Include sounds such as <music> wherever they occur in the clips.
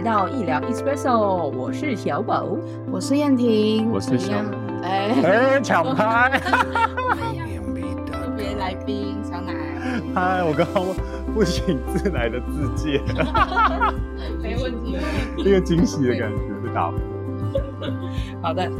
来到医疗 Espresso，我是小宝，我是燕婷，我是小哎。哎抢拍，特 <laughs> 别来宾小奶，嗨，我刚刚不请自来的自介，<laughs> 没问题，<laughs> 一个惊喜的感觉被打破。好的，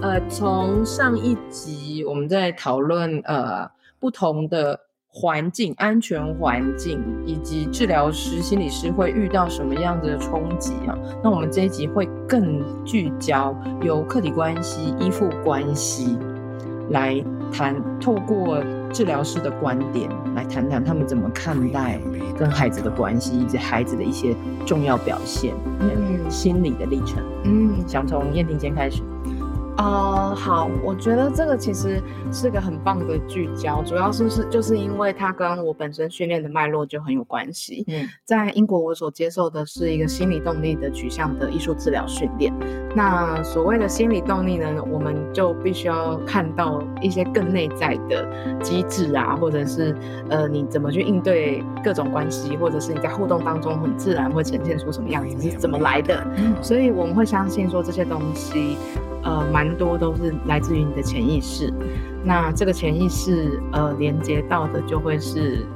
呃，从上一集我们在讨论呃不同的。环境、安全环境以及治疗师、心理师会遇到什么样子的冲击啊？那我们这一集会更聚焦由客体关系、依附关系来谈，透过治疗师的观点来谈谈他们怎么看待跟孩子的关系，以及孩子的一些重要表现、嗯，心理的历程。嗯，想从燕婷先开始。哦，好，我觉得这个其实是个很棒的聚焦，主要是是就是因为它跟我本身训练的脉络就很有关系。嗯，在英国我所接受的是一个心理动力的取向的艺术治疗训练。那所谓的心理动力呢，我们就必须要看到一些更内在的机制啊，或者是呃你怎么去应对各种关系，或者是你在互动当中很自然会呈现出什么样子，是怎么来的？嗯，所以我们会相信说这些东西。呃，蛮多都是来自于你的潜意识，那这个潜意识呃连接到的就会是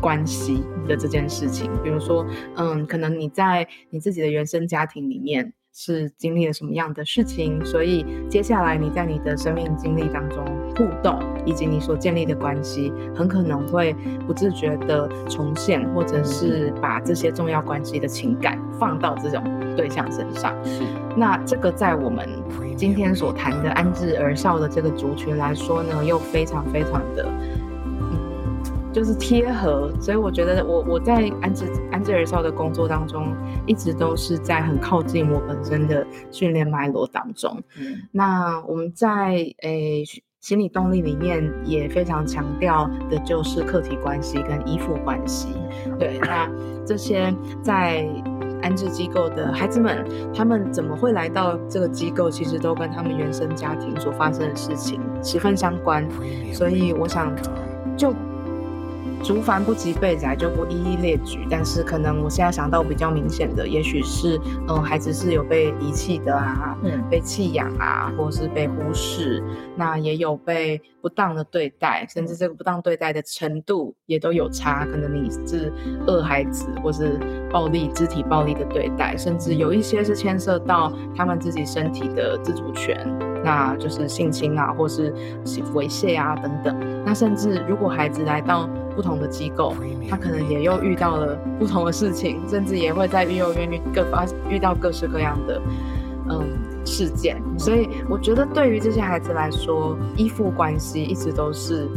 关系的这件事情，比如说，嗯，可能你在你自己的原生家庭里面。是经历了什么样的事情，所以接下来你在你的生命经历当中互动，以及你所建立的关系，很可能会不自觉的重现，或者是把这些重要关系的情感放到这种对象身上。是，那这个在我们今天所谈的安置而笑的这个族群来说呢，又非常非常的。就是贴合，所以我觉得我我在安置安置儿少的工作当中，一直都是在很靠近我本身的训练脉络当中。嗯，那我们在诶心理动力里面也非常强调的就是客体关系跟依附关系。对，那这些在安置机构的孩子们，他们怎么会来到这个机构，其实都跟他们原生家庭所发生的事情十分相关。所以我想就。竹繁不及备载，就不一一列举。但是可能我现在想到比较明显的，也许是，嗯，孩子是有被遗弃的啊，嗯，被弃养啊，或是被忽视，那也有被不当的对待，甚至这个不当对待的程度也都有差。可能你是饿孩子，或是暴力、肢体暴力的对待，甚至有一些是牵涉到他们自己身体的自主权，那就是性侵啊，或是猥亵啊等等。那甚至如果孩子来到不同的机构，他可能也又遇到了不同的事情，甚至也会在育幼院遇各发遇到各式各样的嗯事件。所以我觉得对于这些孩子来说，依附关系一直都是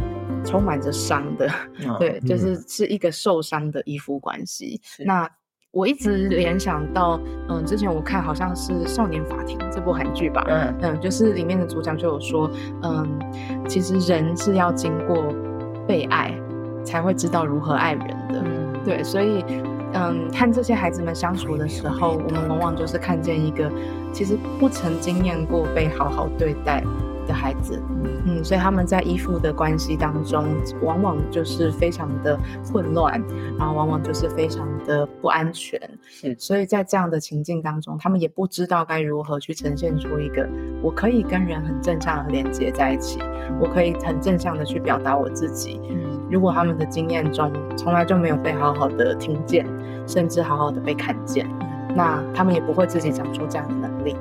充满着伤的，对，就是是一个受伤的依附关系。那我一直联想到，嗯，之前我看好像是《少年法庭》这部韩剧吧，嗯嗯，就是里面的主角就有说，嗯，其实人是要经过被爱。才会知道如何爱人的，对，所以，嗯，和这些孩子们相处的时候，我们往往就是看见一个其实不曾经验过被好好对待。的孩子，嗯，所以他们在依附的关系当中，往往就是非常的混乱，然后往往就是非常的不安全。是，所以在这样的情境当中，他们也不知道该如何去呈现出一个我可以跟人很正向的连接在一起，我可以很正向的去表达我自己。嗯，如果他们的经验中从来就没有被好好的听见，甚至好好的被看见，那他们也不会自己长出这样的能力。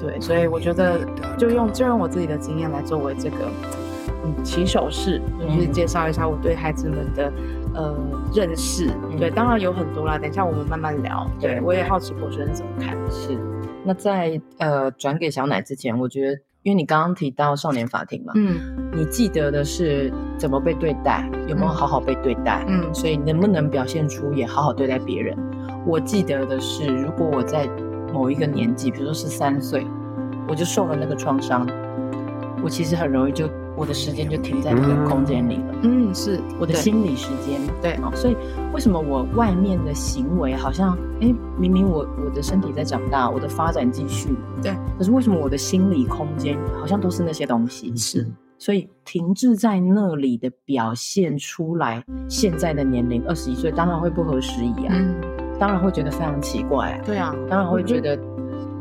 对，所以我觉得就用就用我自己的经验来作为这个嗯起手式，就是介绍一下我对孩子们的呃认识。对，当然有很多啦，等一下我们慢慢聊。对我也好奇博学生怎么看。是，那在呃转给小奶之前，我觉得因为你刚刚提到少年法庭嘛，嗯，你记得的是怎么被对待，有没有好好被对待，嗯，所以能不能表现出也好好对待别人？我记得的是，如果我在某一个年纪，比如说十三岁，我就受了那个创伤，我其实很容易就。我的时间就停在那个空间里了。嗯，是我的心理时间。对，所以为什么我外面的行为好像，哎，明明我我的身体在长大，我的发展继续，对，可是为什么我的心理空间好像都是那些东西？是，所以停滞在那里的表现出来，现在的年龄二十一岁，当然会不合时宜啊，当然会觉得非常奇怪。对啊，当然会觉得。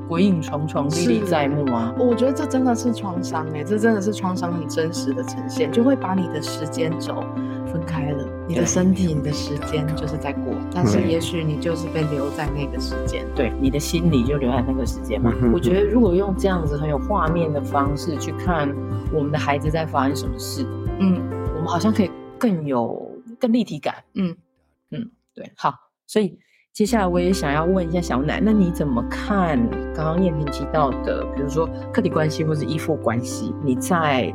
鬼影重重，历历在目啊！我觉得这真的是创伤哎，这真的是创伤很真实的呈现，就会把你的时间轴分开了，你的身体、你的时间就是在过，但是也许你就是被留在那个时间，对，你的心理就留在那个时间嘛。我觉得如果用这样子很有画面的方式去看我们的孩子在发生什么事，嗯，我们好像可以更有更立体感，嗯嗯，对，好，所以。接下来我也想要问一下小奶，那你怎么看刚刚燕萍提到的，比如说客体关系或是依附关系？你在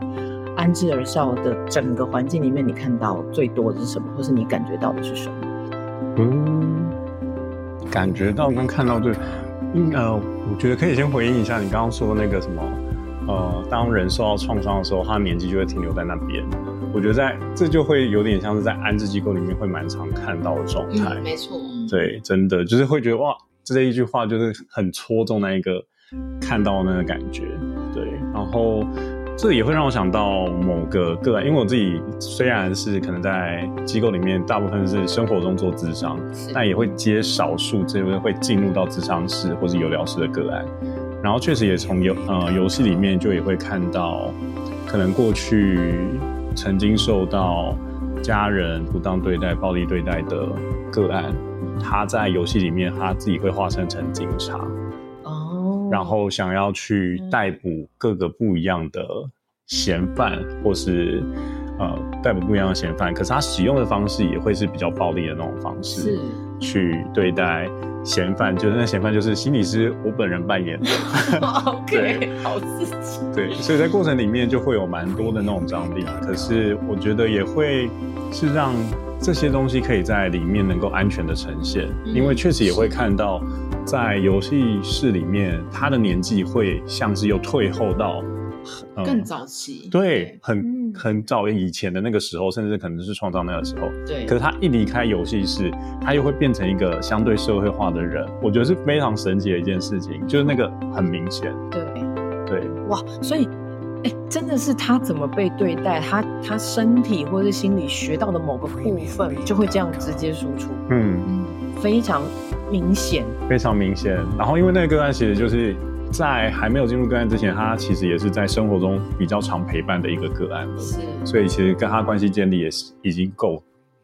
安置而少的整个环境里面，你看到最多的是什么，或是你感觉到的是什么？嗯，感觉到跟看到对，嗯呃，我觉得可以先回应一下你刚刚说那个什么，呃，当人受到创伤的时候，他年纪就会停留在那边。我觉得在这就会有点像是在安置机构里面会蛮常看到的状态。没错。对，真的就是会觉得哇，这一句话就是很戳中那一个看到那个感觉。对，然后这也会让我想到某个个案，因为我自己虽然是可能在机构里面，大部分是生活中做智商，但也会接少数这位会进入到智商室或是有疗室的个案。然后确实也从游呃游戏里面就也会看到，可能过去曾经受到家人不当对待、暴力对待的个案。他在游戏里面，他自己会化身成警察，哦，然后想要去逮捕各个不一样的嫌犯，或是呃逮捕不一样的嫌犯。可是他使用的方式也会是比较暴力的那种方式，是去对待嫌犯。就是那嫌犯就是心理师我本人扮演的，<laughs> OK，好刺激。对，所以在过程里面就会有蛮多的那种张力。可是我觉得也会是让。这些东西可以在里面能够安全的呈现，因为确实也会看到，在游戏室里面，他的年纪会像是又退后到更早期，对，很很早以前的那个时候，甚至可能是创造那个时候。对，可是他一离开游戏室，他又会变成一个相对社会化的人，我觉得是非常神奇的一件事情，就是那个很明显。对，对，哇，所以。哎，真的是他怎么被对待，他他身体或者是心理学到的某个部分，就会这样直接输出。嗯嗯，非常明显，非常明显。然后因为那个个案其实就是在还没有进入个案之前，他其实也是在生活中比较常陪伴的一个个案了。是，所以其实跟他关系建立也是已经够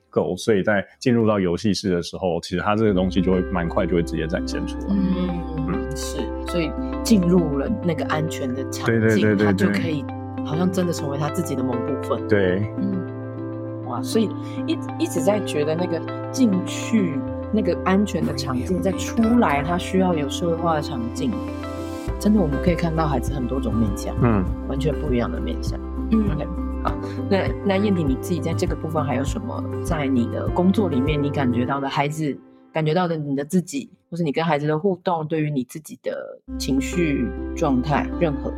够，所以在进入到游戏室的时候，其实他这个东西就会蛮快就会直接展现出来。嗯嗯，是，所以。进入了那个安全的场景，他就可以好像真的成为他自己的某部分。对，嗯，哇，所以一一直在觉得那个进去那个安全的场景，再出来，他需要有社会化的场景。真的，我们可以看到孩子很多种面相，嗯，完全不一样的面相。嗯，OK，好，那那燕婷你自己在这个部分还有什么在你的工作里面你感觉到的孩子？感觉到的你的自己，或是你跟孩子的互动，对于你自己的情绪状态，任何，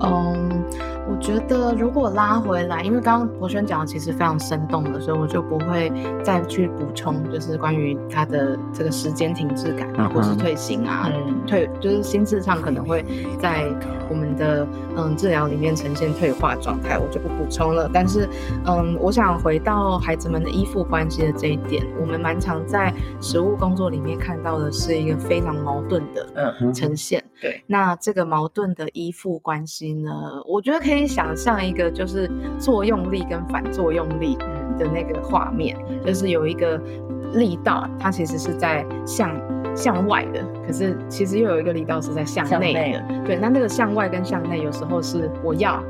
嗯。我觉得如果拉回来，因为刚刚博轩讲的其实非常生动的，所以我就不会再去补充，就是关于他的这个时间停滞感啊，或是退行啊，嗯退就是心智上可能会在我们的嗯治疗里面呈现退化状态，我就不补充了。但是嗯，我想回到孩子们的依附关系的这一点，我们蛮常在实务工作里面看到的是一个非常矛盾的呈现。对，那这个矛盾的依附关系呢，我觉得可以。想象一个就是作用力跟反作用力的那个画面，就是有一个力道，它其实是在向向外的，可是其实又有一个力道是在向内的。对，那那个向外跟向内，有时候是我要，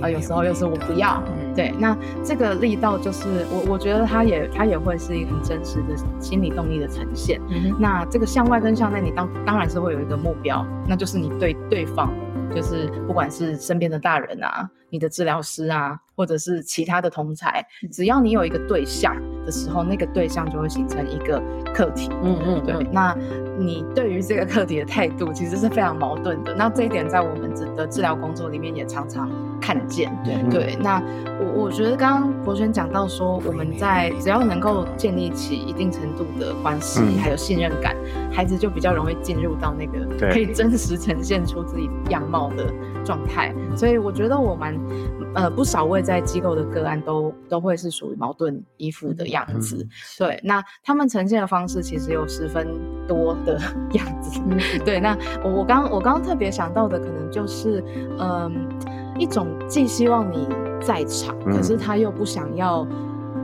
啊，有时候又是我不要。对，那这个力道就是我我觉得它也它也会是一个很真实的心理动力的呈现。那这个向外跟向内，你当当然是会有一个目标，那就是你对对方。就是不管是身边的大人啊，你的治疗师啊。或者是其他的同才，只要你有一个对象的时候，那个对象就会形成一个课题。嗯嗯，对。那你对于这个课题的态度，其实是非常矛盾的。那这一点在我们的治疗工作里面也常常看见。对对。那我我觉得刚刚博轩讲到说，我们在只要能够建立起一定程度的关系，还有信任感，孩子就比较容易进入到那个可以真实呈现出自己样貌的状态。所以我觉得我蛮呃不少位在机构的个案都都会是属于矛盾依附的样子，对。那他们呈现的方式其实有十分多的 <laughs> 样子，<laughs> 对。那我我刚我刚刚特别想到的，可能就是嗯一种既希望你在场，可是他又不想要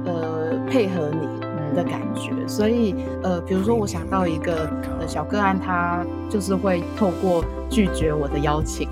呃配合你的感觉。所以呃，比如说我想到一个呃小个案，他就是会透过拒绝我的邀请。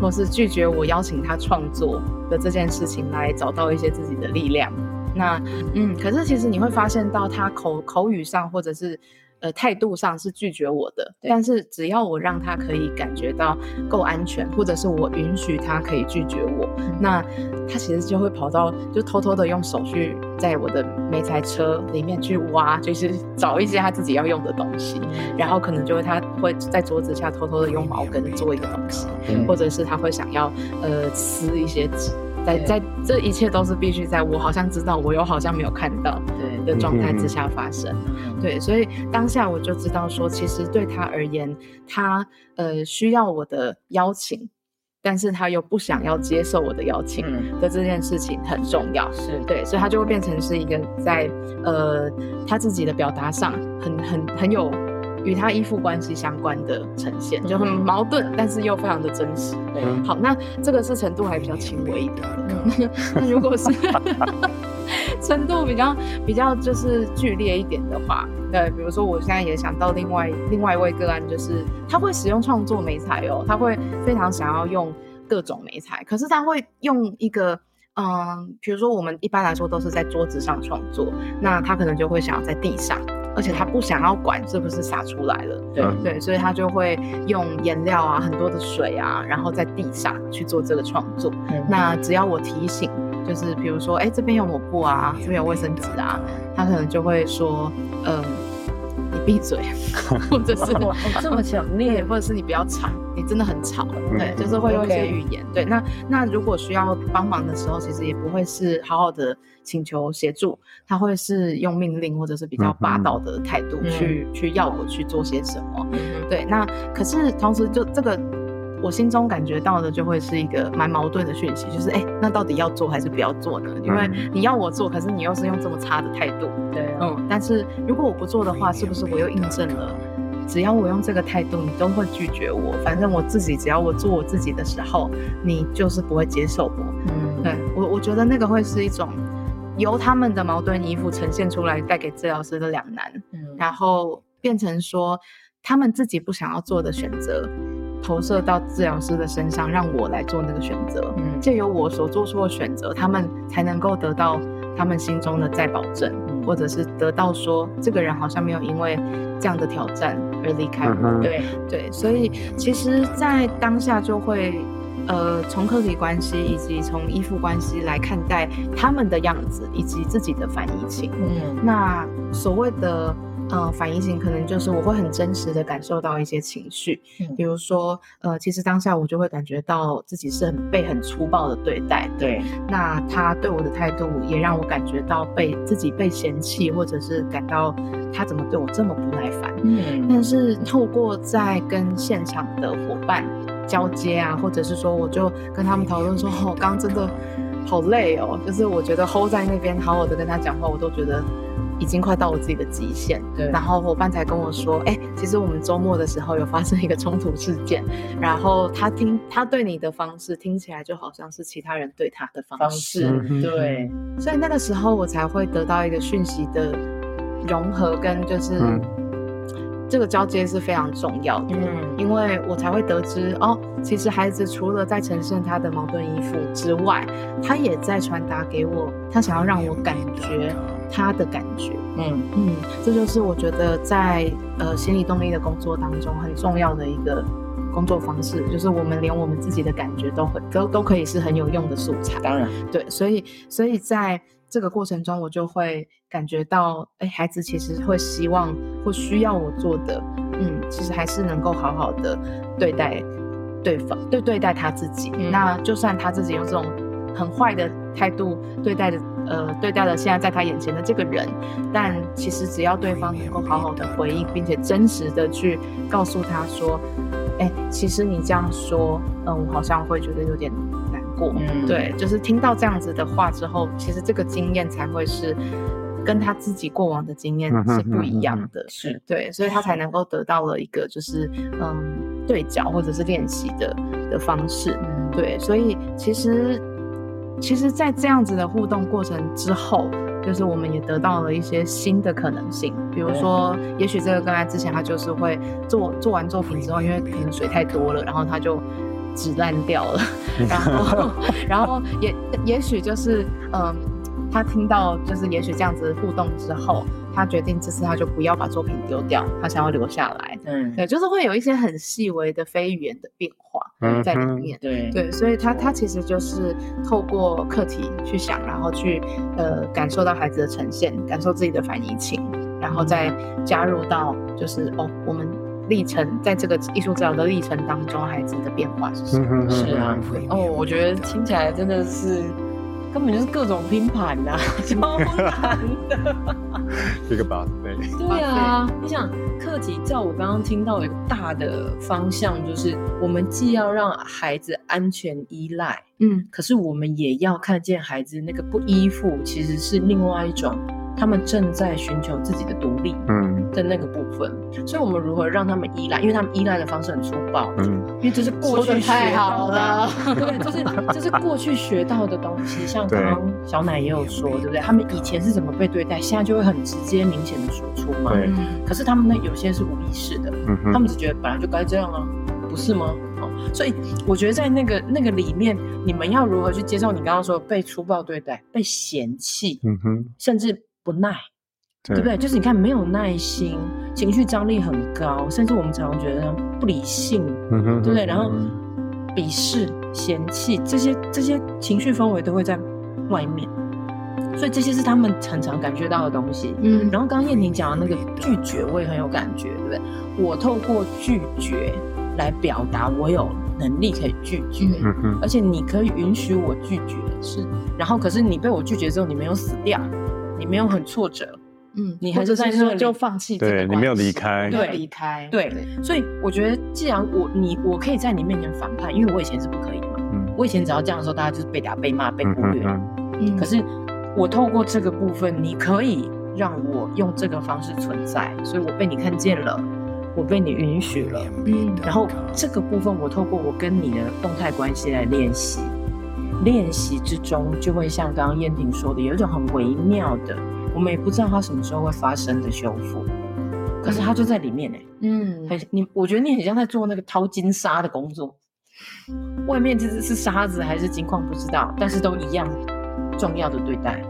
或是拒绝我邀请他创作的这件事情，来找到一些自己的力量。那嗯，可是其实你会发现到他口口语上或者是。呃，态度上是拒绝我的，但是只要我让他可以感觉到够安全，或者是我允许他可以拒绝我，那他其实就会跑到，就偷偷的用手去在我的煤材车里面去挖，就是 <laughs> 找一些他自己要用的东西，然后可能就会他会在桌子下偷偷的用毛根做一个东西，或者是他会想要呃撕一些纸。在在这一切都是必须在我好像知道，我又好像没有看到对的状态之下发生。对，所以当下我就知道说，其实对他而言，他呃需要我的邀请，但是他又不想要接受我的邀请的这件事情很重要。是对，所以他就会变成是一个在呃他自己的表达上很很很有。与他依附关系相关的呈现就很矛盾，但是又非常的真实。好，那这个是程度还比较轻微的。<laughs> 那如果是程度比较比较就是剧烈一点的话，对，比如说我现在也想到另外另外一位个案，就是他会使用创作美彩哦，他会非常想要用各种美彩，可是他会用一个嗯，比如说我们一般来说都是在桌子上创作，那他可能就会想要在地上。而且他不想要管是不是洒出来了，对对，所以他就会用颜料啊，很多的水啊，然后在地上去做这个创作。那只要我提醒，就是比如说，哎，这边有抹布啊，这边有卫生纸啊，他可能就会说，嗯。你闭嘴，<laughs> 或者是这么强烈，或者是你不要吵，你真的很吵。对，就是会用一些语言。对，那那如果需要帮忙的时候，其实也不会是好好的请求协助，他会是用命令或者是比较霸道的态度去去要我去做些什么。对，那可是同时就这个。我心中感觉到的就会是一个蛮矛盾的讯息，就是哎，那到底要做还是不要做呢？因为你要我做，可是你又是用这么差的态度，对，嗯。但是如果我不做的话，是不是我又印证了，只要我用这个态度，你都会拒绝我？反正我自己只要我做我自己的时候，你就是不会接受我。嗯，对我我觉得那个会是一种由他们的矛盾依附呈现出来，带给治疗师的两难，嗯，然后变成说他们自己不想要做的选择。投射到治疗师的身上，让我来做那个选择。嗯，借由我所做出的选择，他们才能够得到他们心中的再保证，或者是得到说这个人好像没有因为这样的挑战而离开我。对对，所以其实，在当下就会，呃，从客体关系以及从依附关系来看待他们的样子以及自己的反移情。嗯，那所谓的。呃，反应型可能就是我会很真实的感受到一些情绪，比如说，呃，其实当下我就会感觉到自己是很被很粗暴的对待，对。那他对我的态度也让我感觉到被自己被嫌弃，或者是感到他怎么对我这么不耐烦。嗯。但是透过在跟现场的伙伴交接啊，或者是说我就跟他们讨论说，哦，刚刚真的好累哦，就是我觉得 hold 在那边好好的跟他讲话，我都觉得。已经快到我自己的极限，对。然后伙伴才跟我说，哎，其实我们周末的时候有发生一个冲突事件，然后他听他对你的方式听起来就好像是其他人对他的方式，对。所以那个时候我才会得到一个讯息的融合跟就是这个交接是非常重要的，嗯，因为我才会得知哦，其实孩子除了在呈现他的矛盾依附之外，他也在传达给我，他想要让我感觉。他的感觉，嗯嗯，这就是我觉得在呃心理动力的工作当中很重要的一个工作方式，就是我们连我们自己的感觉都会都都可以是很有用的素材。当然，对，所以所以在这个过程中，我就会感觉到，哎，孩子其实会希望或需要我做的，嗯，其实还是能够好好的对待对方，对对待他自己。那就算他自己用这种很坏的态度对待的。呃，对待了现在在他眼前的这个人，但其实只要对方能够好好的回应，并且真实的去告诉他说，哎，其实你这样说，嗯，我好像会觉得有点难过。嗯，对，就是听到这样子的话之后，其实这个经验才会是跟他自己过往的经验是不一样的，是对，所以他才能够得到了一个就是嗯对角或者是练习的的方式。嗯对，所以其实。其实，在这样子的互动过程之后，就是我们也得到了一些新的可能性。比如说，也许这个刚才之前他就是会做 <laughs> 做完作品之后，因为可能水太多了，然后他就纸烂掉了。<laughs> 然后，然后也 <laughs> 也许就是嗯，他听到就是也许这样子互动之后。他决定这次他就不要把作品丢掉，他想要留下来。嗯，对，就是会有一些很细微的非语言的变化在里面。对对，所以他他其实就是透过课题去想，然后去呃感受到孩子的呈现，感受自己的反应情，然后再加入到就是哦，我们历程在这个艺术治疗的历程当中，孩子的变化是什么？是啊，哦，我觉得听起来真的是。根本就是各种拼盘呐，<laughs> 超难的。这个吧，对。对啊，你想课题，照我刚刚听到一个大的方向，就是我们既要让孩子安全依赖，嗯，可是我们也要看见孩子那个不依附，其实是另外一种。他们正在寻求自己的独立，嗯，的那个部分，所以我们如何让他们依赖？因为他们依赖的方式很粗暴，嗯，因为这是过去学到的，<laughs> 对，就是这是过去学到的东西。像刚刚小奶也有说，对不对？他们以前是怎么被对待，现在就会很直接、明显的说出嘛。对。可是他们呢，有些是无意识的，嗯他们只觉得本来就该这样啊，不是吗？哦，所以我觉得在那个那个里面，你们要如何去接受你刚刚说被粗暴对待、被嫌弃，嗯哼，甚至。不耐，对不对？就是你看，没有耐心，情绪张力很高，甚至我们常常觉得不理性，对不对？然后鄙视、嫌弃这些这些情绪氛围都会在外面，所以这些是他们常常感觉到的东西。嗯，然后刚刚燕婷讲的那个拒绝，我也很有感觉，对不对？我透过拒绝来表达我有能力可以拒绝，而且你可以允许我拒绝，是。然后可是你被我拒绝之后，你没有死掉。你没有很挫折，嗯，你还是在那就放弃，对你没有离开，对离开，对，所以我觉得，既然我你我可以在你面前反叛，因为我以前是不可以嘛，嗯，我以前只要这样的时候，大家就是被打、被骂、被忽略，嗯，可是我透过这个部分，你可以让我用这个方式存在，所以我被你看见了，我被你允许了，嗯，然后这个部分，我透过我跟你的动态关系来练习。练习之中，就会像刚刚燕婷说的，有一种很微妙的，我们也不知道它什么时候会发生的修复，可是它就在里面哎，嗯，很你，我觉得你很像在做那个淘金沙的工作，外面其实是沙子还是金矿不知道，但是都一样重要的对待，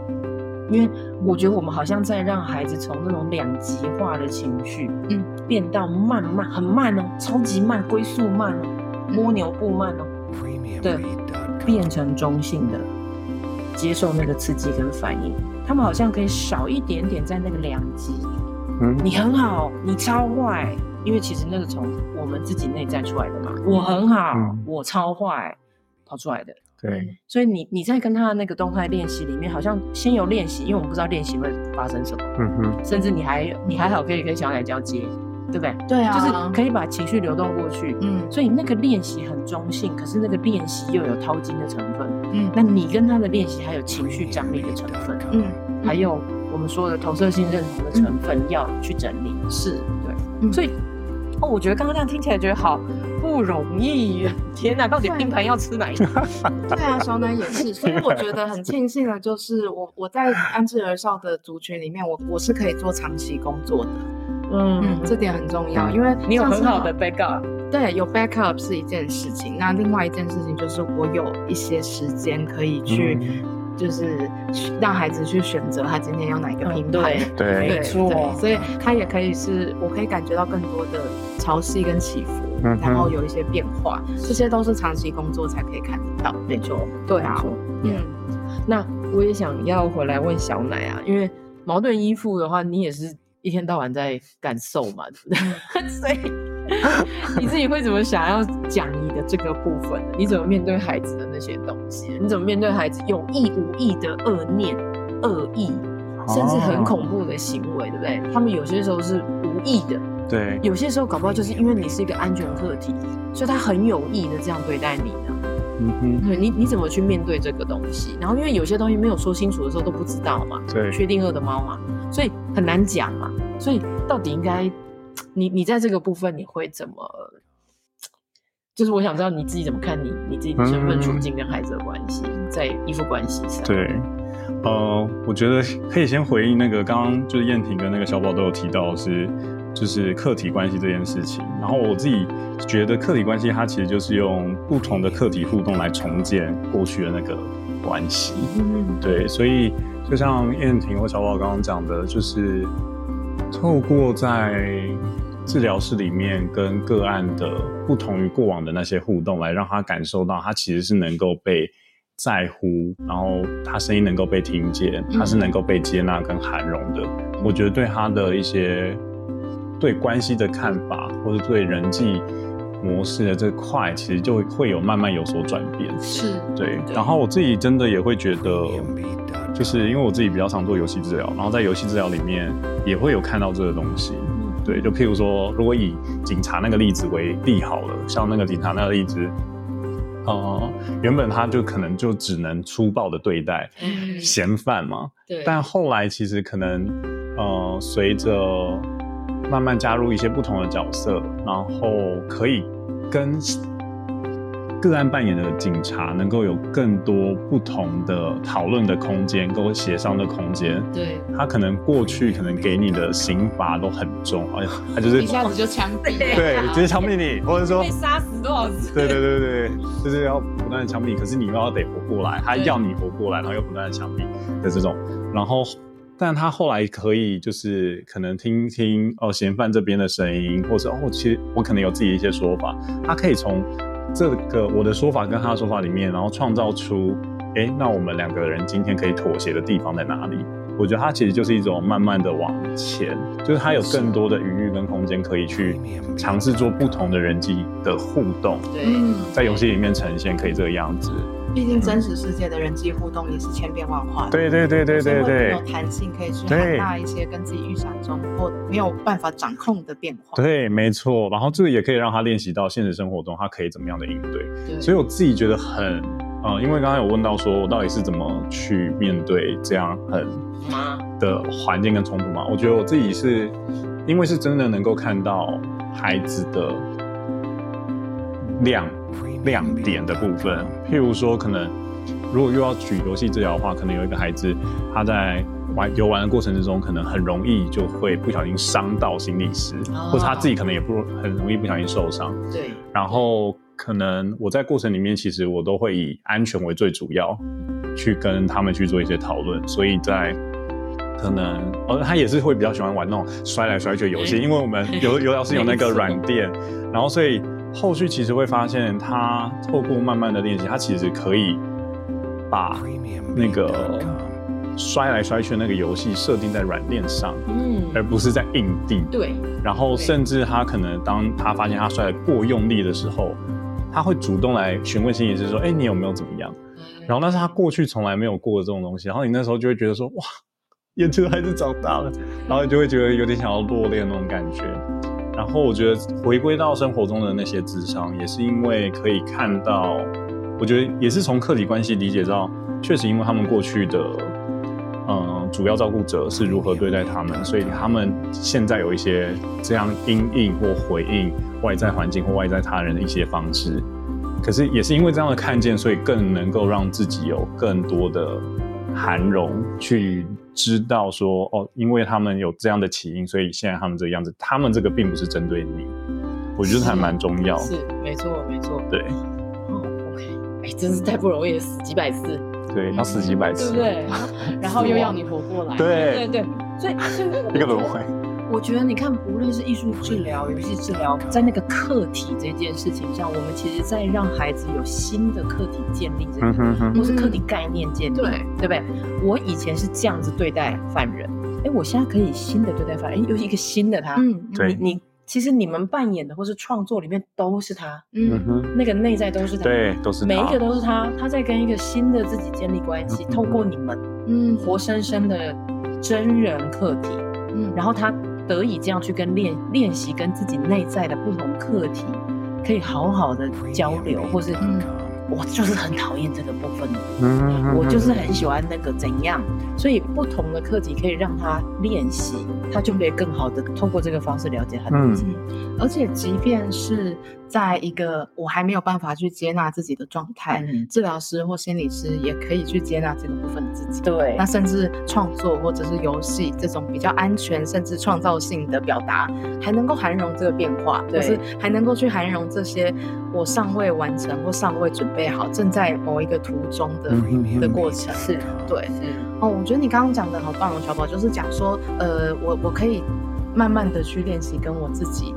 因为我觉得我们好像在让孩子从那种两极化的情绪，嗯，变到慢慢很慢哦，超级慢，龟速慢哦，摸牛步慢哦，对。变成中性的，接受那个刺激跟反应，他们好像可以少一点点在那个两极。嗯，你很好，你超坏，因为其实那个从我们自己内在出来的嘛。我很好，我超坏，跑出来的。对，所以你你在跟他的那个动态练习里面，好像先有练习，因为我们不知道练习会发生什么。嗯哼，甚至你还你还好可以跟小奶交接。对不对？对啊，就是可以把情绪流动过去。嗯，所以那个练习很中性，可是那个练习又有掏金的成分。嗯，那你跟他的练习还有情绪张力的成分。嗯，还有我们说的投射性认同的成分要去整理。是，对。所以，哦，我觉得刚刚这样听起来觉得好不容易。天哪，到底拼盘要吃哪一个？<laughs> 对啊，小奶也是。<laughs> 所以我觉得很庆幸的就是我我在安置而少的族群里面，我我是可以做长期工作的。嗯，这点很重要，因为你有很好的 backup。对，有 backup 是一件事情。那另外一件事情就是我有一些时间可以去，就是让孩子去选择他今天要哪一个平台。对，没错。所以他也可以是我可以感觉到更多的潮汐跟起伏。然后有一些变化，这些都是长期工作才可以看得到。没错，对啊，嗯。那我也想要回来问小奶啊，因为矛盾依附的话，你也是一天到晚在感受嘛，<laughs> 所以 <laughs> 你自己会怎么想要讲你的这个部分？你怎么面对孩子的那些东西？你怎么面对孩子有意无意的恶念、恶意，甚至很恐怖的行为，对不对？他们有些时候是无意的，对，有些时候搞不好就是因为你是一个安全课题，所以他很有意的这样对待你呢。嗯哼，你你怎么去面对这个东西？然后因为有些东西没有说清楚的时候都不知道嘛，对，确定饿的猫嘛，所以很难讲嘛。所以到底应该，你你在这个部分你会怎么？就是我想知道你自己怎么看你你自己的身份处境跟孩子的关系，在依附关系上。对，呃，我觉得可以先回应那个刚刚就是燕婷跟那个小宝都有提到是。就是客体关系这件事情，然后我自己觉得客体关系它其实就是用不同的客体互动来重建过去的那个关系。嗯，对，所以就像燕婷或小宝刚刚讲的，就是透过在治疗室里面跟个案的不同于过往的那些互动，来让他感受到他其实是能够被在乎，然后他声音能够被听见，他是能够被接纳跟涵容的。我觉得对他的一些。对关系的看法，或者对人际模式的这块，其实就会有慢慢有所转变。是对。然后我自己真的也会觉得，就是因为我自己比较常做游戏治疗，然后在游戏治疗里面也会有看到这个东西。对，就譬如说，如果以警察那个例子为例好了，像那个警察那个例子，呃，原本他就可能就只能粗暴的对待嫌犯嘛。对。但后来其实可能，呃，随着慢慢加入一些不同的角色，然后可以跟个案扮演的警察能够有更多不同的讨论的空间，跟协商的空间。对，他可能过去可能给你的刑罚都很重，哎呀，他就是一下子就枪毙，<laughs> 对，直接枪毙你，或者说被杀死多少次？对对对对就是要不断的枪毙，可是你又要得活过来，他要你活过来，然后又不断的枪毙的这种，然后。但他后来可以，就是可能听听哦嫌犯这边的声音，或者哦，其实我可能有自己一些说法。他可以从这个我的说法跟他的说法里面，然后创造出，哎，那我们两个人今天可以妥协的地方在哪里？我觉得他其实就是一种慢慢的往前，就是他有更多的余裕跟空间可以去尝试做不同的人际的互动。对，在游戏里面呈现可以这个样子。毕竟真实世界的人际互动也是千变万化的，对对对对对对，有弹性可以去很大一些跟自己预想中或没有办法掌控的变化。对，没错。然后这个也可以让他练习到现实生活中他可以怎么样的应对。对，所以我自己觉得很，呃，因为刚刚有问到说我到底是怎么去面对这样很的环境跟冲突嘛？我觉得我自己是因为是真的能够看到孩子的量。亮点的部分，譬如说，可能如果又要举游戏治疗的话，可能有一个孩子他在玩游玩的过程之中，可能很容易就会不小心伤到心理师，或者他自己可能也不很容易不小心受伤。对。然后可能我在过程里面，其实我都会以安全为最主要，去跟他们去做一些讨论。所以在可能，呃，他也是会比较喜欢玩那种摔来摔去的游戏，因为我们游游老师有那个软垫，然后所以。后续其实会发现，他透过慢慢的练习，他其实可以把那个摔来摔去的那个游戏设定在软垫上，嗯，而不是在硬地。对。然后甚至他可能当他发现他摔得过用力的时候，他会主动来询问心理师说：“哎，你有没有怎么样？”然后那是他过去从来没有过的这种东西。然后你那时候就会觉得说：“哇，眼球孩子长大了。”然后你就会觉得有点想要落泪那种感觉。然后我觉得回归到生活中的那些智商，也是因为可以看到，我觉得也是从客体关系理解到，确实因为他们过去的，嗯，主要照顾者是如何对待他们，所以他们现在有一些这样因应或回应外在环境或外在他人的一些方式。可是也是因为这样的看见，所以更能够让自己有更多的。涵容去知道说哦，因为他们有这样的起因，所以现在他们这个样子。他们这个并不是针对你，我觉得还蛮重要。是，没错，没错。对。哦，OK，哎，真是太不容易了，死几百次。对，要死几百次，对不对？然后又要你活过来。<laughs> 对对对，所以所以 <laughs> 一个轮回。我觉得你看，不论是艺术治疗、游戏治疗，在那个课题这件事情上，我们其实在让孩子有新的课题建立，这个或是课题概念建立，对对不对？我以前是这样子对待犯人，哎，我现在可以新的对待犯人，哎，又一个新的他，嗯，你你其实你们扮演的或是创作里面都是他，嗯哼，那个内在都是他，对，都是每一个都是他，他在跟一个新的自己建立关系，透过你们，嗯，活生生的真人课题，嗯，然后他。得以这样去跟练练习，跟自己内在的不同课题，可以好好的交流，或是我就是很讨厌这个部分，我就是很喜欢那个怎样，所以不同的课题可以让他练习，他就可以更好的通过这个方式了解他自己，而且即便是。在一个我还没有办法去接纳自己的状态，治疗师或心理师也可以去接纳这个部分的自己。对，那甚至创作或者是游戏这种比较安全甚至创造性的表达，还能够涵容这个变化，就是还能够去涵容这些我尚未完成或尚未准备好，正在某一个途中的的过程。是，对，哦，我觉得你刚刚讲的好棒哦，小宝，就是讲说，呃，我我可以慢慢的去练习跟我自己。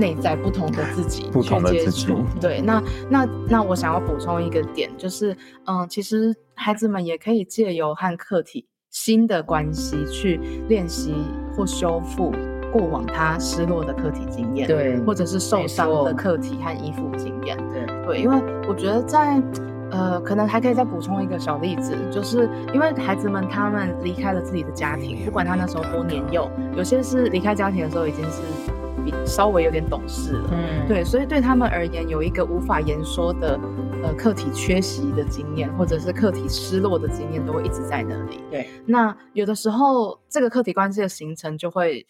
内在不同的自己去接触，对，那那那我想要补充一个点，就是，嗯，其实孩子们也可以借由和客体新的关系去练习或修复过往他失落的课题经验，对，或者是受伤的课题和依附经验，对对，因为我觉得在，呃，可能还可以再补充一个小例子，就是因为孩子们他们离开了自己的家庭，不管他那时候多年幼，有些是离开家庭的时候已经是。比稍微有点懂事了，嗯，对，所以对他们而言，有一个无法言说的，呃，课题缺席的经验，或者是课题失落的经验，都会一直在那里。对，那有的时候，这个课题关系的形成，就会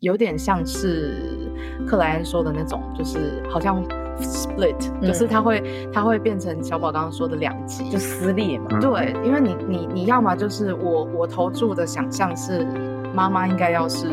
有点像是克莱恩说的那种，就是好像 split，就是他会他会变成小宝刚刚说的两极，就撕裂嘛。对，因为你你你要么就是我我投注的想象是妈妈应该要是。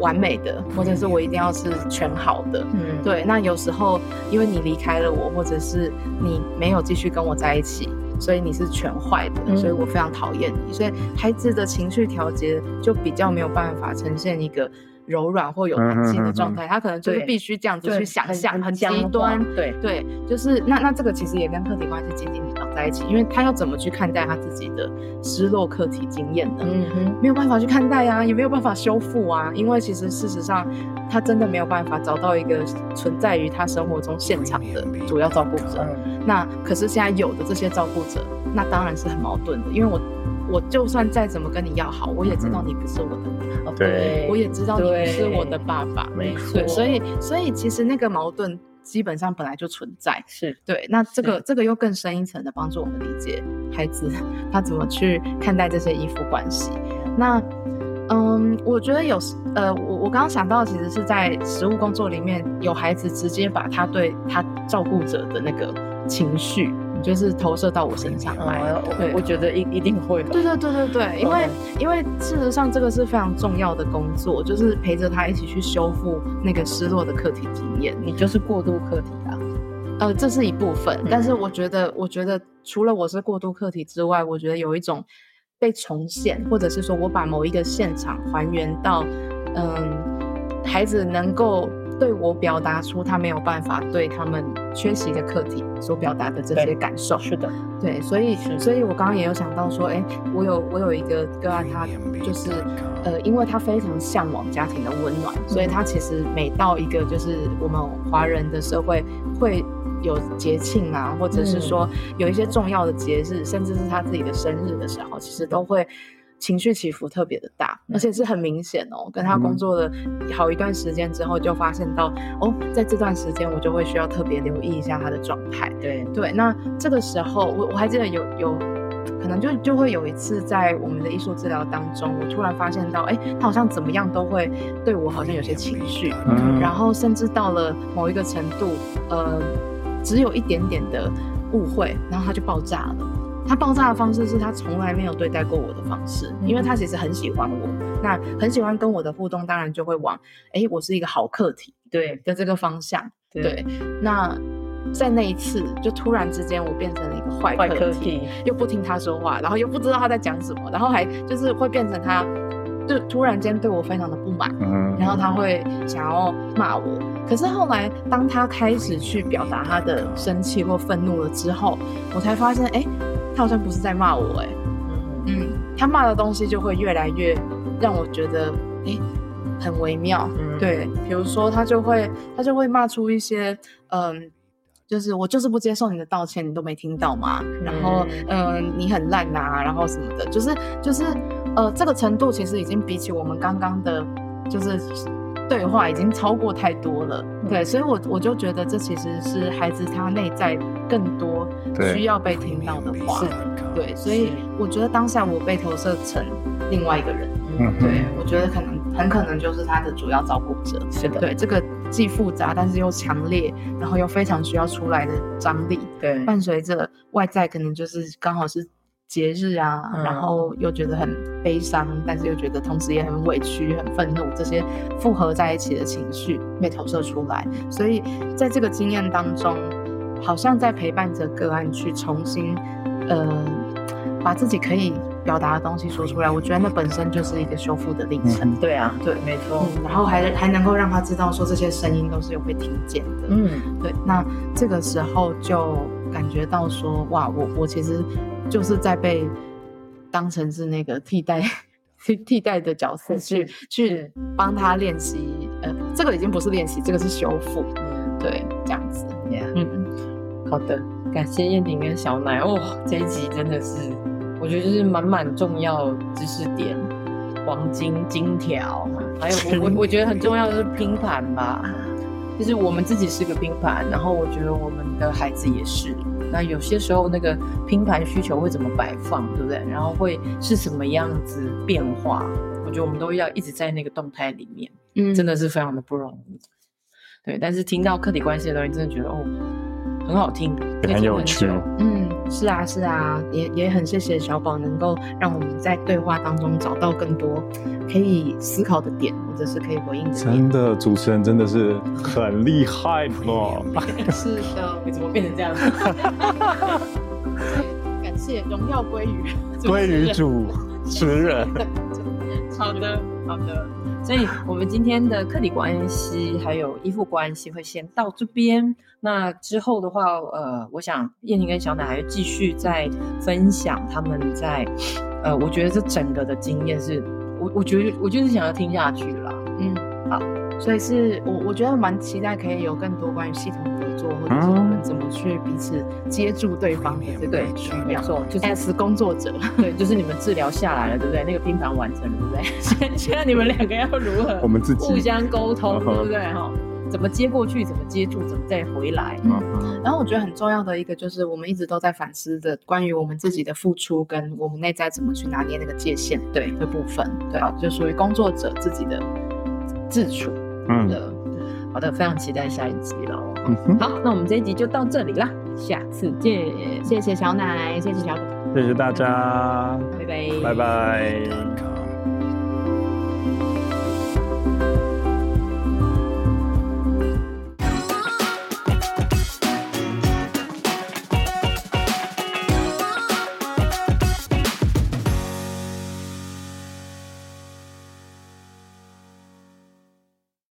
完美的，或者是我一定要是全好的，嗯，对。那有时候因为你离开了我，或者是你没有继续跟我在一起，所以你是全坏的，所以我非常讨厌你。所以孩子的情绪调节就比较没有办法呈现一个。柔软或有弹性的状态，他可能就是必须这样子去想象，很极端。对对，就是那那这个其实也跟客体关系紧紧绑在一起，因为他要怎么去看待他自己的失落客体经验呢？嗯哼，没有办法去看待啊，也没有办法修复啊，因为其实事实上他真的没有办法找到一个存在于他生活中现场的主要照顾者。那可是现在有的这些照顾者，那当然是很矛盾的，因为我。我就算再怎么跟你要好，我也知道你不是我的，对，我也知道你不是我的爸爸，没错。所以，所以其实那个矛盾基本上本来就存在，是对。那这个这个又更深一层的帮助我们理解孩子 <laughs> 他怎么去看待这些依附关系。那，嗯，我觉得有，呃，我我刚刚想到，其实是在实务工作里面有孩子直接把他对他照顾者的那个情绪。就是投射到我身上来，对，我觉得一一定会。对对对对对，因为因为事实上这个是非常重要的工作，就是陪着他一起去修复那个失落的课题经验。你就是过渡课题啊，呃，这是一部分。但是我觉得，我觉得除了我是过渡课题之外，我觉得有一种被重现，或者是说我把某一个现场还原到，嗯，孩子能够。对我表达出他没有办法对他们缺席的课题所表达的这些感受，是的，对，所以，所以我刚刚也有想到说，哎，我有我有一个个案，他就是，呃，因为他非常向往家庭的温暖，所以他其实每到一个就是我们华人的社会会有节庆啊，或者是说有一些重要的节日，甚至是他自己的生日的时候，其实都会。情绪起伏特别的大，而且是很明显哦。跟他工作了好一段时间之后，就发现到哦，在这段时间我就会需要特别留意一下他的状态。对对，那这个时候我我还记得有有可能就就会有一次在我们的艺术治疗当中，我突然发现到，哎，他好像怎么样都会对我好像有些情绪，然后甚至到了某一个程度，呃，只有一点点的误会，然后他就爆炸了。他爆炸的方式是他从来没有对待过我的方式，因为他其实很喜欢我，那很喜欢跟我的互动，当然就会往哎，我是一个好客体，对的这个方向。对，那在那一次，就突然之间我变成了一个坏客体，又不听他说话，然后又不知道他在讲什么，然后还就是会变成他就突然间对我非常的不满，然后他会想要骂我。可是后来当他开始去表达他的生气或愤怒了之后，我才发现，哎，他好像不是在骂我，哎，嗯，他骂的东西就会越来越让我觉得，哎，很微妙。对，比如说他就会他就会骂出一些，嗯。就是我就是不接受你的道歉，你都没听到嘛？然后，嗯，你很烂呐，然后什么的，就是就是，呃，这个程度其实已经比起我们刚刚的，就是对话已经超过太多了。对，所以我我就觉得这其实是孩子他内在更多需要被听到的话。对，所以我觉得当下我被投射成另外一个人。嗯，对，我觉得可能很可能就是他的主要照顾者。是的，对这个。既复杂，但是又强烈，然后又非常需要出来的张力。对，伴随着外在可能就是刚好是节日啊，然后又觉得很悲伤，但是又觉得同时也很委屈、很愤怒，这些复合在一起的情绪被投射出来。所以在这个经验当中，好像在陪伴着个案去重新，呃，把自己可以。表达的东西说出来，我觉得那本身就是一个修复的历程。对啊，对，没错。然后还还能够让他知道说这些声音都是有被听见的。嗯，对。那这个时候就感觉到说，哇，我我其实就是在被当成是那个替代替替代的角色去去帮他练习。呃，这个已经不是练习，这个是修复。嗯，对，这样子。嗯，好的，感谢燕婷跟小奶。哦，这一集真的是。我觉得就是满满重要知识点，黄金金条，还有我我我觉得很重要的是拼盘吧，<laughs> 就是我们自己是个拼盘，然后我觉得我们的孩子也是。那有些时候那个拼盘需求会怎么摆放，对不对？然后会是什么样子变化？我觉得我们都要一直在那个动态里面，嗯，真的是非常的不容易。对，但是听到客体关系的东西，真的觉得哦。很好听，很有趣。嗯，是啊，是啊，也也很谢谢小宝能够让我们在对话当中找到更多可以思考的点，或者是可以回应的。真的，主持人真的是很厉害哦。<laughs> 是的，你怎么变成这样？<laughs> 感谢荣耀归于归于主持人。好的，好的。所以，我们今天的客体关系还有依附关系会先到这边。那之后的话，呃，我想燕婷跟小奶还会继续再分享他们在，呃，我觉得这整个的经验是，我我觉得我就是想要听下去了。嗯，好。所以是我我觉得蛮期待可以有更多关于系统合作，或者是我们怎么去彼此接住对方的这个需要。没错，就是 S 工作者，对，就是你们治疗下来了，对不对？那个拼盘完成了，对不对？<laughs> 现现在你们两个要如何？我们自己互相沟通，对不对？哈，怎么接过去，怎么接住，怎么再回来？嗯。然后我觉得很重要的一个就是，我们一直都在反思的关于我们自己的付出跟我们内在怎么去拿捏那个界限，对的部分，对，就属于工作者自己的自处。嗯的，好的，非常期待下一集喽。嗯好，那我们这一集就到这里啦，下次见。谢谢小奶，谢谢小谢谢大家，拜拜，拜拜。